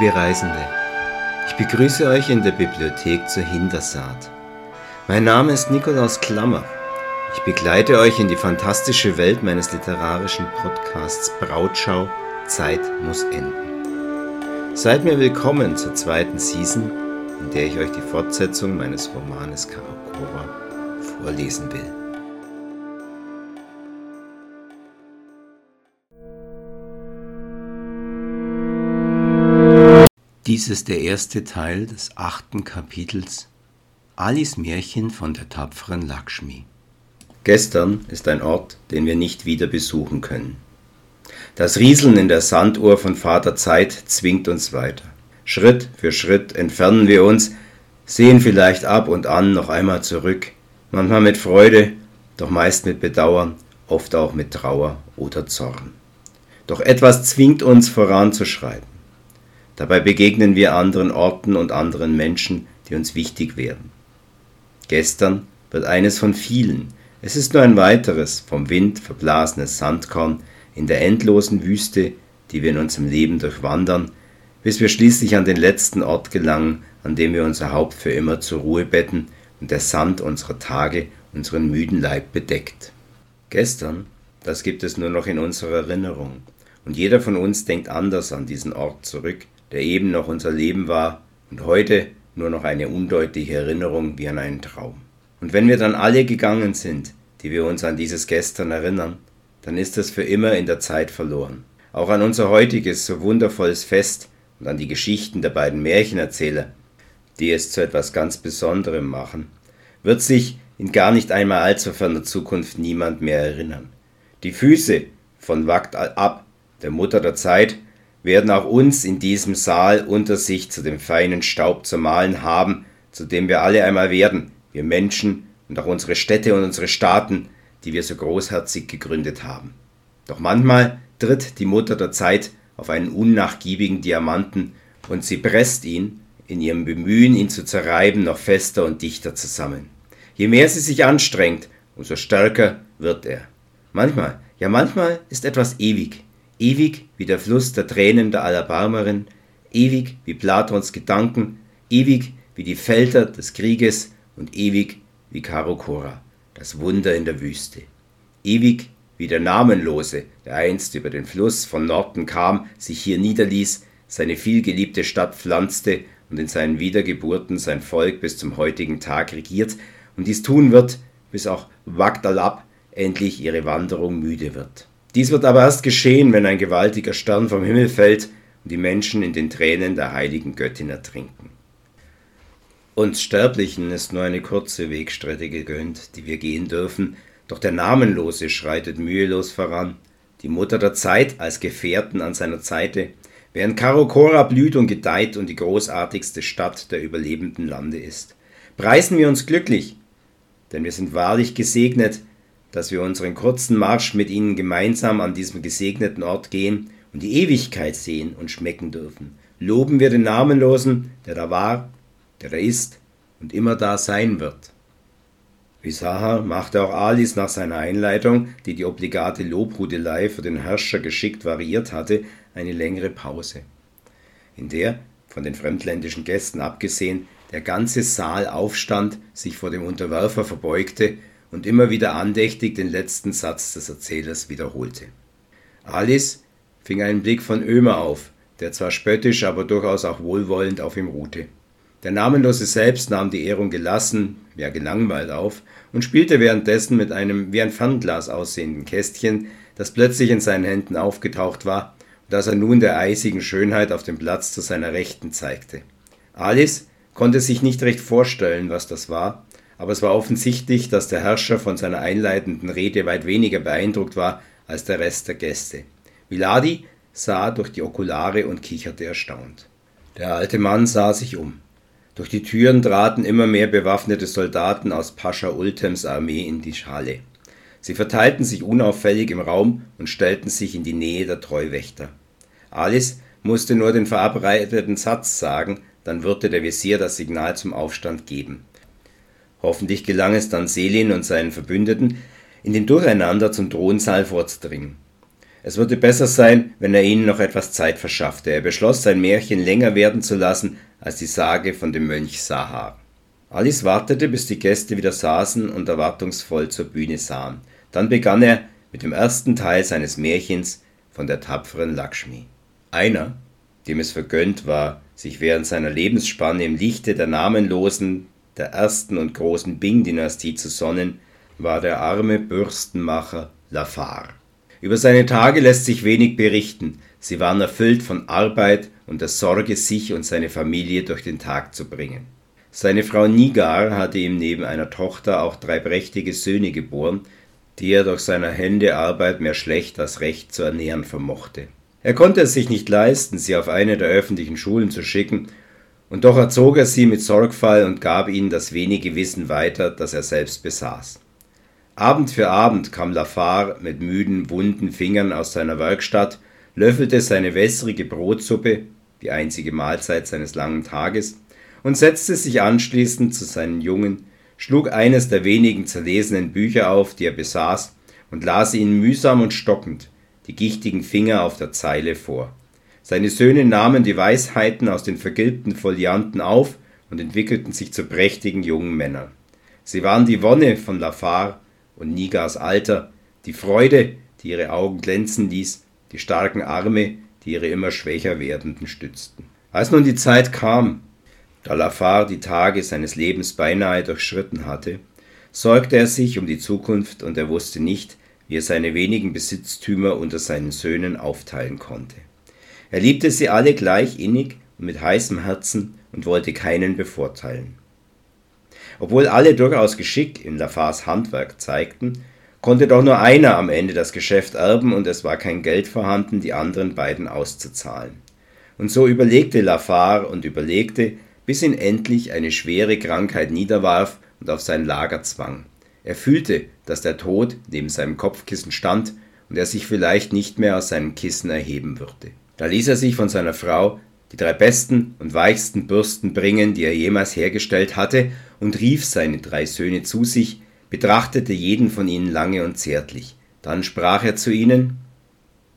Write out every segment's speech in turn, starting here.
Liebe Reisende, ich begrüße euch in der Bibliothek zur Hintersaat. Mein Name ist Nikolaus Klammer. Ich begleite euch in die fantastische Welt meines literarischen Podcasts Brautschau Zeit muss enden. Seid mir willkommen zur zweiten Season, in der ich euch die Fortsetzung meines Romanes Karakora vorlesen will. Dies ist der erste Teil des achten Kapitels Alis Märchen von der tapferen Lakshmi. Gestern ist ein Ort, den wir nicht wieder besuchen können. Das Rieseln in der Sanduhr von Vater Zeit zwingt uns weiter. Schritt für Schritt entfernen wir uns, sehen vielleicht ab und an noch einmal zurück, manchmal mit Freude, doch meist mit Bedauern, oft auch mit Trauer oder Zorn. Doch etwas zwingt uns voranzuschreiten. Dabei begegnen wir anderen Orten und anderen Menschen, die uns wichtig werden. Gestern wird eines von vielen. Es ist nur ein weiteres, vom Wind verblasenes Sandkorn in der endlosen Wüste, die wir in unserem Leben durchwandern, bis wir schließlich an den letzten Ort gelangen, an dem wir unser Haupt für immer zur Ruhe betten und der Sand unserer Tage unseren müden Leib bedeckt. Gestern, das gibt es nur noch in unserer Erinnerung, und jeder von uns denkt anders an diesen Ort zurück, der eben noch unser Leben war und heute nur noch eine undeutliche Erinnerung wie an einen Traum. Und wenn wir dann alle gegangen sind, die wir uns an dieses Gestern erinnern, dann ist es für immer in der Zeit verloren. Auch an unser heutiges so wundervolles Fest und an die Geschichten der beiden Märchenerzähler, die es zu etwas ganz Besonderem machen, wird sich in gar nicht einmal allzu ferner Zukunft niemand mehr erinnern. Die Füße von Wakt ab, der Mutter der Zeit, werden auch uns in diesem Saal unter sich zu dem feinen Staub zu malen haben, zu dem wir alle einmal werden, wir Menschen und auch unsere Städte und unsere Staaten, die wir so großherzig gegründet haben. Doch manchmal tritt die Mutter der Zeit auf einen unnachgiebigen Diamanten und sie presst ihn, in ihrem Bemühen, ihn zu zerreiben, noch fester und dichter zusammen. Je mehr sie sich anstrengt, umso stärker wird er. Manchmal, ja manchmal ist etwas ewig, ewig wie der Fluss der Tränen der Alabarmerin, ewig wie Platons Gedanken, ewig wie die Felder des Krieges und ewig wie Karokora, das Wunder in der Wüste. Ewig wie der Namenlose, der einst über den Fluss von Norden kam, sich hier niederließ, seine vielgeliebte Stadt pflanzte und in seinen Wiedergeburten sein Volk bis zum heutigen Tag regiert und dies tun wird, bis auch Wagdalab endlich ihre Wanderung müde wird. Dies wird aber erst geschehen, wenn ein gewaltiger Stern vom Himmel fällt und die Menschen in den Tränen der heiligen Göttin ertrinken. Uns Sterblichen ist nur eine kurze Wegstrecke gegönnt, die wir gehen dürfen, doch der Namenlose schreitet mühelos voran, die Mutter der Zeit als Gefährten an seiner Seite, während Karokora blüht und gedeiht und die großartigste Stadt der überlebenden Lande ist. Preisen wir uns glücklich, denn wir sind wahrlich gesegnet, dass wir unseren kurzen Marsch mit ihnen gemeinsam an diesem gesegneten Ort gehen und die Ewigkeit sehen und schmecken dürfen. Loben wir den Namenlosen, der da war, der da ist und immer da sein wird. Wie Sahar machte auch Alice nach seiner Einleitung, die die obligate Lobhudelei für den Herrscher geschickt variiert hatte, eine längere Pause, in der, von den fremdländischen Gästen abgesehen, der ganze Saal aufstand, sich vor dem Unterwerfer verbeugte und immer wieder andächtig den letzten Satz des Erzählers wiederholte. Alice fing einen Blick von Ömer auf, der zwar spöttisch, aber durchaus auch wohlwollend auf ihm ruhte. Der Namenlose selbst nahm die Ehrung gelassen, ja gelangweilt auf und spielte währenddessen mit einem wie ein Fernglas aussehenden Kästchen, das plötzlich in seinen Händen aufgetaucht war und das er nun der eisigen Schönheit auf dem Platz zu seiner Rechten zeigte. Alice konnte sich nicht recht vorstellen, was das war, aber es war offensichtlich, dass der Herrscher von seiner einleitenden Rede weit weniger beeindruckt war als der Rest der Gäste. Miladi sah durch die Okulare und kicherte erstaunt. Der alte Mann sah sich um. Durch die Türen traten immer mehr bewaffnete Soldaten aus Pascha Ultems Armee in die Halle. Sie verteilten sich unauffällig im Raum und stellten sich in die Nähe der Treuwächter. Alice musste nur den verabredeten Satz sagen, dann würde der Visier das Signal zum Aufstand geben. Hoffentlich gelang es dann Selin und seinen Verbündeten, in den Durcheinander zum Thronsaal vorzudringen. Es würde besser sein, wenn er ihnen noch etwas Zeit verschaffte. Er beschloss, sein Märchen länger werden zu lassen als die Sage von dem Mönch Sahar. Alice wartete, bis die Gäste wieder saßen und erwartungsvoll zur Bühne sahen. Dann begann er mit dem ersten Teil seines Märchens von der tapferen Lakshmi. Einer, dem es vergönnt war, sich während seiner Lebensspanne im Lichte der namenlosen, der ersten und großen Bing-Dynastie zu sonnen, war der arme Bürstenmacher Lafar. Über seine Tage lässt sich wenig berichten, sie waren erfüllt von Arbeit und der Sorge, sich und seine Familie durch den Tag zu bringen. Seine Frau Nigar hatte ihm neben einer Tochter auch drei prächtige Söhne geboren, die er durch seiner Hände Arbeit mehr schlecht als recht zu ernähren vermochte. Er konnte es sich nicht leisten, sie auf eine der öffentlichen Schulen zu schicken, und doch erzog er sie mit Sorgfalt und gab ihnen das wenige Wissen weiter, das er selbst besaß. Abend für Abend kam Lafar mit müden, wunden Fingern aus seiner Werkstatt, löffelte seine wässrige Brotsuppe, die einzige Mahlzeit seines langen Tages, und setzte sich anschließend zu seinen Jungen, schlug eines der wenigen zerlesenen Bücher auf, die er besaß, und las ihnen mühsam und stockend die gichtigen Finger auf der Zeile vor. Seine Söhne nahmen die Weisheiten aus den vergilbten Folianten auf und entwickelten sich zu prächtigen jungen Männern. Sie waren die Wonne von Lafar und Nigas Alter, die Freude, die ihre Augen glänzen ließ, die starken Arme, die ihre immer schwächer werdenden stützten. Als nun die Zeit kam, da Lafar die Tage seines Lebens beinahe durchschritten hatte, sorgte er sich um die Zukunft und er wusste nicht, wie er seine wenigen Besitztümer unter seinen Söhnen aufteilen konnte. Er liebte sie alle gleich innig und mit heißem Herzen und wollte keinen bevorteilen. Obwohl alle durchaus Geschick in Lafars Handwerk zeigten, konnte doch nur einer am Ende das Geschäft erben und es war kein Geld vorhanden, die anderen beiden auszuzahlen. Und so überlegte Lafar und überlegte, bis ihn endlich eine schwere Krankheit niederwarf und auf sein Lager zwang. Er fühlte, dass der Tod neben seinem Kopfkissen stand und er sich vielleicht nicht mehr aus seinem Kissen erheben würde. Da ließ er sich von seiner Frau die drei besten und weichsten Bürsten bringen, die er jemals hergestellt hatte, und rief seine drei Söhne zu sich, betrachtete jeden von ihnen lange und zärtlich. Dann sprach er zu ihnen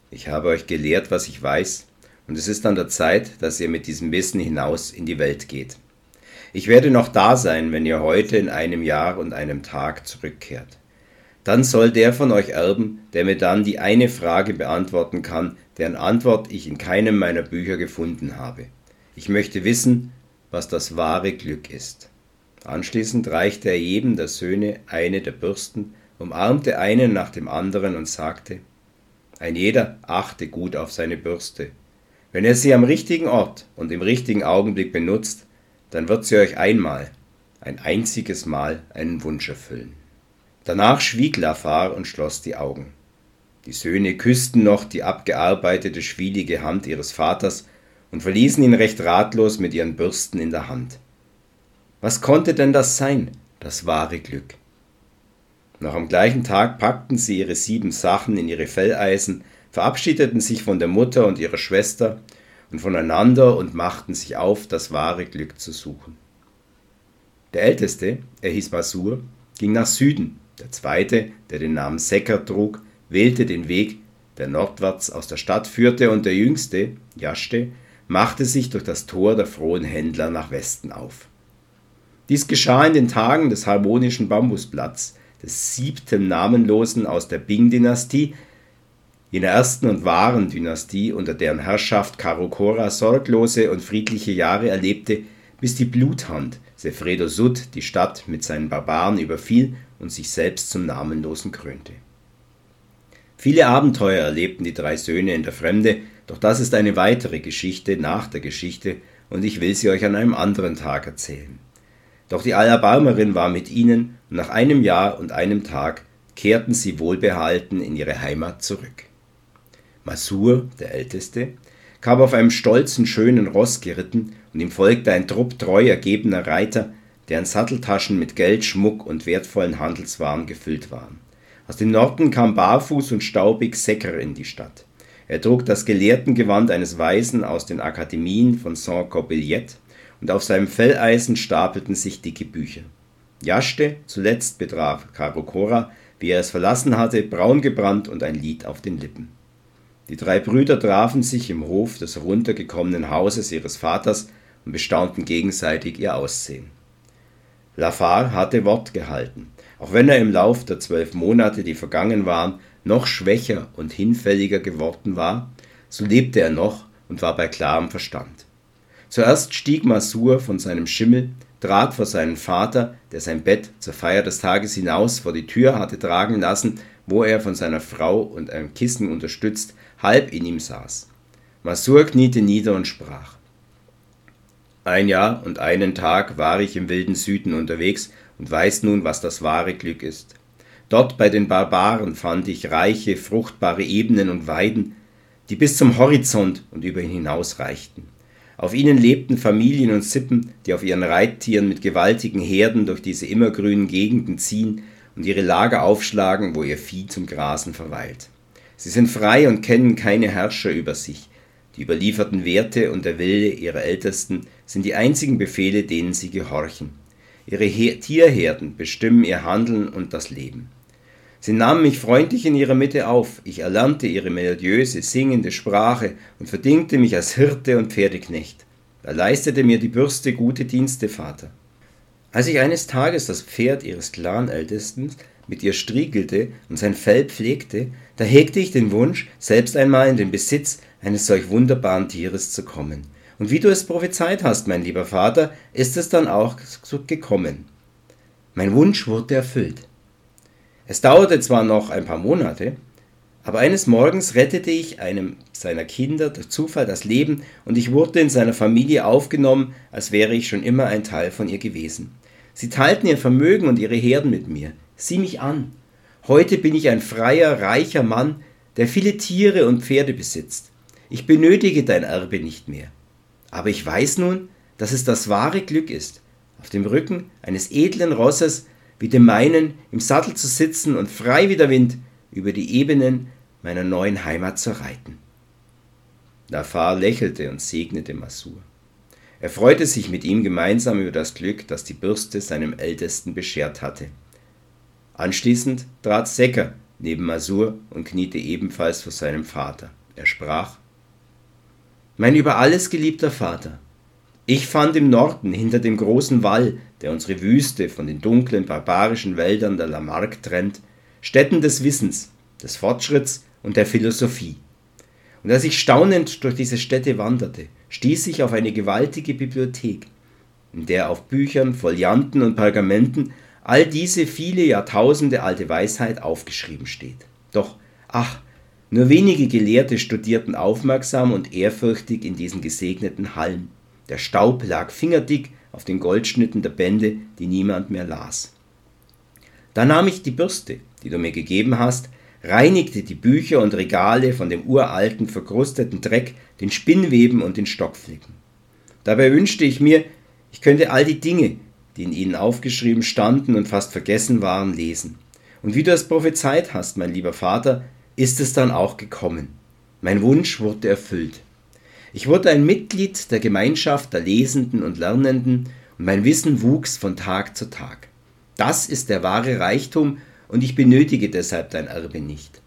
Ich habe euch gelehrt, was ich weiß, und es ist an der Zeit, dass ihr mit diesem Wissen hinaus in die Welt geht. Ich werde noch da sein, wenn ihr heute in einem Jahr und einem Tag zurückkehrt. Dann soll der von euch erben, der mir dann die eine Frage beantworten kann, deren Antwort ich in keinem meiner Bücher gefunden habe. Ich möchte wissen, was das wahre Glück ist. Anschließend reichte er jedem der Söhne eine der Bürsten, umarmte einen nach dem anderen und sagte, ein jeder achte gut auf seine Bürste. Wenn er sie am richtigen Ort und im richtigen Augenblick benutzt, dann wird sie euch einmal, ein einziges Mal einen Wunsch erfüllen. Danach schwieg Lafar und schloss die Augen. Die Söhne küssten noch die abgearbeitete, schwielige Hand ihres Vaters und verließen ihn recht ratlos mit ihren Bürsten in der Hand. Was konnte denn das sein, das wahre Glück? Noch am gleichen Tag packten sie ihre sieben Sachen in ihre Felleisen, verabschiedeten sich von der Mutter und ihrer Schwester und voneinander und machten sich auf, das wahre Glück zu suchen. Der Älteste, er hieß Masur, ging nach Süden der zweite, der den Namen Secker trug, wählte den Weg, der nordwärts aus der Stadt führte, und der jüngste, Jaschte, machte sich durch das Tor der frohen Händler nach Westen auf. Dies geschah in den Tagen des harmonischen Bambusplatz, des siebten Namenlosen aus der Bing-Dynastie, jener ersten und wahren Dynastie, unter deren Herrschaft Karokora sorglose und friedliche Jahre erlebte, bis die Bluthand Sefredo Sud die Stadt mit seinen Barbaren überfiel und sich selbst zum Namenlosen krönte. Viele Abenteuer erlebten die drei Söhne in der Fremde, doch das ist eine weitere Geschichte nach der Geschichte und ich will sie euch an einem anderen Tag erzählen. Doch die Allerbarmerin war mit ihnen und nach einem Jahr und einem Tag kehrten sie wohlbehalten in ihre Heimat zurück. Masur, der Älteste, kam auf einem stolzen, schönen Ross geritten und ihm folgte ein Trupp treu ergebener Reiter, deren Satteltaschen mit Geld, Schmuck und wertvollen Handelswaren gefüllt waren. Aus dem Norden kam barfuß und staubig Secker in die Stadt. Er trug das Gelehrtengewand eines Weisen aus den Akademien von Saint-Corbillette und auf seinem Felleisen stapelten sich dicke Bücher. Jaschte zuletzt betraf Karokora, wie er es verlassen hatte, braun gebrannt und ein Lied auf den Lippen. Die drei Brüder trafen sich im Hof des heruntergekommenen Hauses ihres Vaters und bestaunten gegenseitig ihr Aussehen. Lafar hatte Wort gehalten, auch wenn er im Lauf der zwölf Monate, die vergangen waren, noch schwächer und hinfälliger geworden war, so lebte er noch und war bei klarem Verstand. Zuerst stieg Masur von seinem Schimmel, trat vor seinen Vater, der sein Bett zur Feier des Tages hinaus vor die Tür hatte tragen lassen, wo er von seiner Frau und einem Kissen unterstützt halb in ihm saß. Masur kniete nieder und sprach. Ein Jahr und einen Tag war ich im wilden Süden unterwegs und weiß nun, was das wahre Glück ist. Dort bei den Barbaren fand ich reiche, fruchtbare Ebenen und Weiden, die bis zum Horizont und über ihn hinaus reichten. Auf ihnen lebten Familien und Sippen, die auf ihren Reittieren mit gewaltigen Herden durch diese immergrünen Gegenden ziehen und ihre Lager aufschlagen, wo ihr Vieh zum Grasen verweilt. Sie sind frei und kennen keine Herrscher über sich. Die überlieferten Werte und der Wille ihrer Ältesten sind die einzigen Befehle, denen sie gehorchen. Ihre He Tierherden bestimmen ihr Handeln und das Leben. Sie nahmen mich freundlich in ihrer Mitte auf, ich erlernte ihre melodiöse, singende Sprache und verdingte mich als Hirte und Pferdeknecht. Da leistete mir die Bürste gute Dienste, Vater. Als ich eines Tages das Pferd ihres Clanältesten mit ihr striegelte und sein Fell pflegte, da hegte ich den Wunsch, selbst einmal in den Besitz eines solch wunderbaren Tieres zu kommen. Und wie du es prophezeit hast, mein lieber Vater, ist es dann auch so gekommen. Mein Wunsch wurde erfüllt. Es dauerte zwar noch ein paar Monate, aber eines Morgens rettete ich einem seiner Kinder durch Zufall das Leben und ich wurde in seiner Familie aufgenommen, als wäre ich schon immer ein Teil von ihr gewesen. Sie teilten ihr Vermögen und ihre Herden mit mir. Sieh mich an. Heute bin ich ein freier, reicher Mann, der viele Tiere und Pferde besitzt. Ich benötige dein Erbe nicht mehr. Aber ich weiß nun, dass es das wahre Glück ist, auf dem Rücken eines edlen Rosses wie dem meinen im Sattel zu sitzen und frei wie der Wind über die Ebenen meiner neuen Heimat zu reiten. Nafar lächelte und segnete Masur. Er freute sich mit ihm gemeinsam über das Glück, das die Bürste seinem Ältesten beschert hatte. Anschließend trat Secker neben Masur und kniete ebenfalls vor seinem Vater. Er sprach Mein über alles geliebter Vater, ich fand im Norden hinter dem großen Wall, der unsere Wüste von den dunklen, barbarischen Wäldern der Lamarck trennt, Stätten des Wissens, des Fortschritts und der Philosophie. Und als ich staunend durch diese Städte wanderte, stieß ich auf eine gewaltige Bibliothek, in der auf Büchern, Folianten und Pergamenten all diese viele Jahrtausende alte Weisheit aufgeschrieben steht. Doch, ach, nur wenige Gelehrte studierten aufmerksam und ehrfürchtig in diesen gesegneten Hallen. Der Staub lag fingerdick auf den Goldschnitten der Bände, die niemand mehr las. Da nahm ich die Bürste, die du mir gegeben hast, reinigte die Bücher und Regale von dem uralten, verkrusteten Dreck, den Spinnweben und den Stockflicken. Dabei wünschte ich mir, ich könnte all die Dinge, die in ihnen aufgeschrieben standen und fast vergessen waren, lesen. Und wie du es prophezeit hast, mein lieber Vater, ist es dann auch gekommen. Mein Wunsch wurde erfüllt. Ich wurde ein Mitglied der Gemeinschaft der Lesenden und Lernenden und mein Wissen wuchs von Tag zu Tag. Das ist der wahre Reichtum und ich benötige deshalb dein Erbe nicht.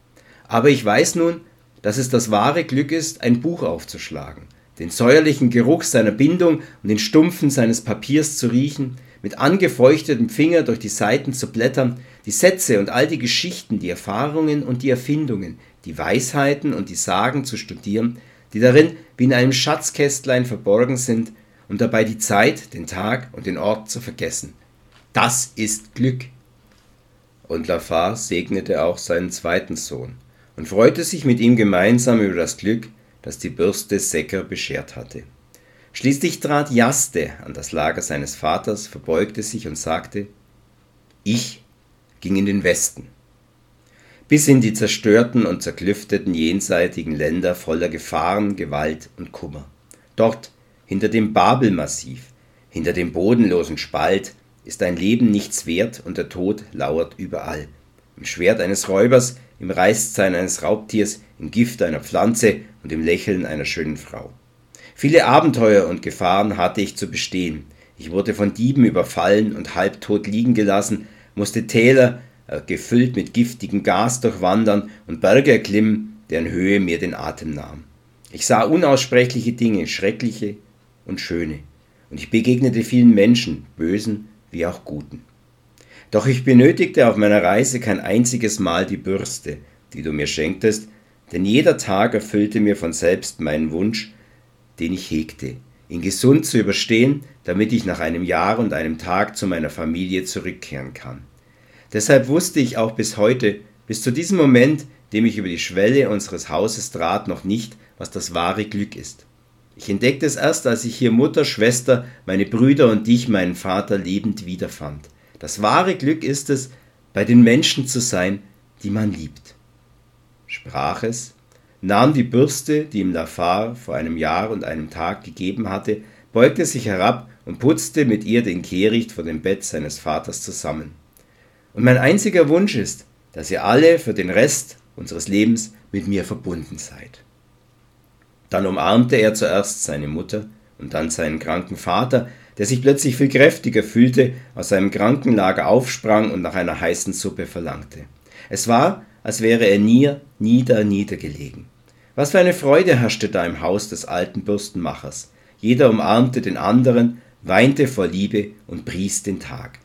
Aber ich weiß nun, dass es das wahre Glück ist, ein Buch aufzuschlagen, den säuerlichen Geruch seiner Bindung und den Stumpfen seines Papiers zu riechen, mit angefeuchtetem Finger durch die Seiten zu blättern, die Sätze und all die Geschichten, die Erfahrungen und die Erfindungen, die Weisheiten und die Sagen zu studieren, die darin wie in einem Schatzkästlein verborgen sind und dabei die Zeit, den Tag und den Ort zu vergessen. Das ist Glück. Und Lafar segnete auch seinen zweiten Sohn und freute sich mit ihm gemeinsam über das Glück, das die Bürste Secker beschert hatte. Schließlich trat Jaste an das Lager seines Vaters, verbeugte sich und sagte, ich ging in den Westen, bis in die zerstörten und zerklüfteten jenseitigen Länder voller Gefahren, Gewalt und Kummer. Dort, hinter dem Babelmassiv, hinter dem bodenlosen Spalt, ist ein Leben nichts wert und der Tod lauert überall. Im Schwert eines Räubers, im Reißzahn eines Raubtiers, im Gift einer Pflanze und im Lächeln einer schönen Frau. Viele Abenteuer und Gefahren hatte ich zu bestehen. Ich wurde von Dieben überfallen und halbtot liegen gelassen, musste Täler, äh, gefüllt mit giftigem Gas durchwandern und Berge erklimmen, deren Höhe mir den Atem nahm. Ich sah unaussprechliche Dinge, schreckliche und schöne, und ich begegnete vielen Menschen, bösen wie auch guten. Doch ich benötigte auf meiner Reise kein einziges Mal die Bürste, die du mir schenktest, denn jeder Tag erfüllte mir von selbst meinen Wunsch, den ich hegte, ihn gesund zu überstehen, damit ich nach einem Jahr und einem Tag zu meiner Familie zurückkehren kann. Deshalb wusste ich auch bis heute, bis zu diesem Moment, dem ich über die Schwelle unseres Hauses trat, noch nicht, was das wahre Glück ist. Ich entdeckte es erst, als ich hier Mutter, Schwester, meine Brüder und dich, meinen Vater, lebend wiederfand. Das wahre Glück ist es, bei den Menschen zu sein, die man liebt. Sprach es, nahm die Bürste, die ihm Lafar vor einem Jahr und einem Tag gegeben hatte, beugte sich herab und putzte mit ihr den Kehricht vor dem Bett seines Vaters zusammen. Und mein einziger Wunsch ist, dass ihr alle für den Rest unseres Lebens mit mir verbunden seid. Dann umarmte er zuerst seine Mutter und dann seinen kranken Vater, der sich plötzlich viel kräftiger fühlte, aus seinem Krankenlager aufsprang und nach einer heißen Suppe verlangte. Es war, als wäre er nie nieder niedergelegen. Was für eine Freude herrschte da im Haus des alten Bürstenmachers. Jeder umarmte den anderen, weinte vor Liebe und pries den Tag.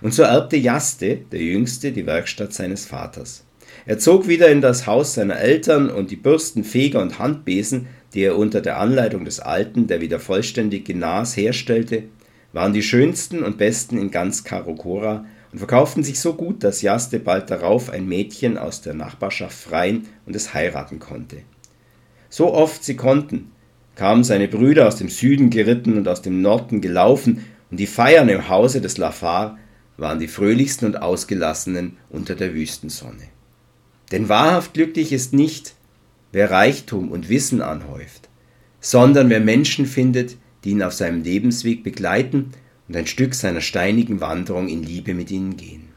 Und so erbte Jaste, der Jüngste, die Werkstatt seines Vaters. Er zog wieder in das Haus seiner Eltern und die Bürsten, Feger und Handbesen, die er unter der Anleitung des Alten, der wieder vollständig genas, herstellte, waren die schönsten und besten in ganz Karokora und verkauften sich so gut, dass Jaste bald darauf ein Mädchen aus der Nachbarschaft freien und es heiraten konnte. So oft sie konnten, kamen seine Brüder aus dem Süden geritten und aus dem Norden gelaufen, und die Feiern im Hause des Lafar waren die fröhlichsten und ausgelassenen unter der Wüstensonne. Denn wahrhaft glücklich ist nicht, wer Reichtum und Wissen anhäuft, sondern wer Menschen findet, die ihn auf seinem Lebensweg begleiten und ein Stück seiner steinigen Wanderung in Liebe mit ihnen gehen.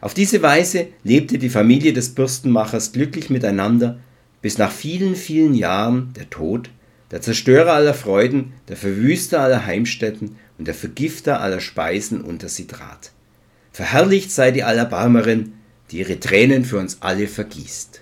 Auf diese Weise lebte die Familie des Bürstenmachers glücklich miteinander, bis nach vielen, vielen Jahren der Tod, der Zerstörer aller Freuden, der Verwüster aller Heimstätten und der Vergifter aller Speisen unter sie trat. Verherrlicht sei die Allerbarmerin, die ihre Tränen für uns alle vergießt.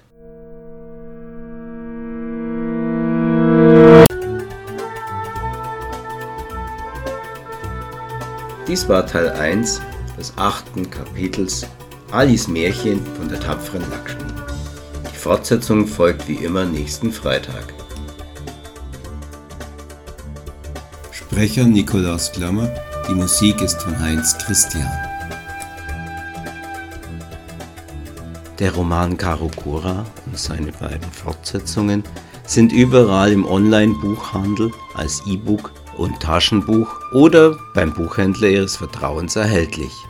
Dies war Teil 1 des achten Kapitels Alis Märchen von der tapferen Lakshmi. Die Fortsetzung folgt wie immer nächsten Freitag. Sprecher Nikolaus Klammer, die Musik ist von Heinz Christian. Der Roman Karokura und seine beiden Fortsetzungen sind überall im Online-Buchhandel als E-Book und Taschenbuch oder beim Buchhändler Ihres Vertrauens erhältlich.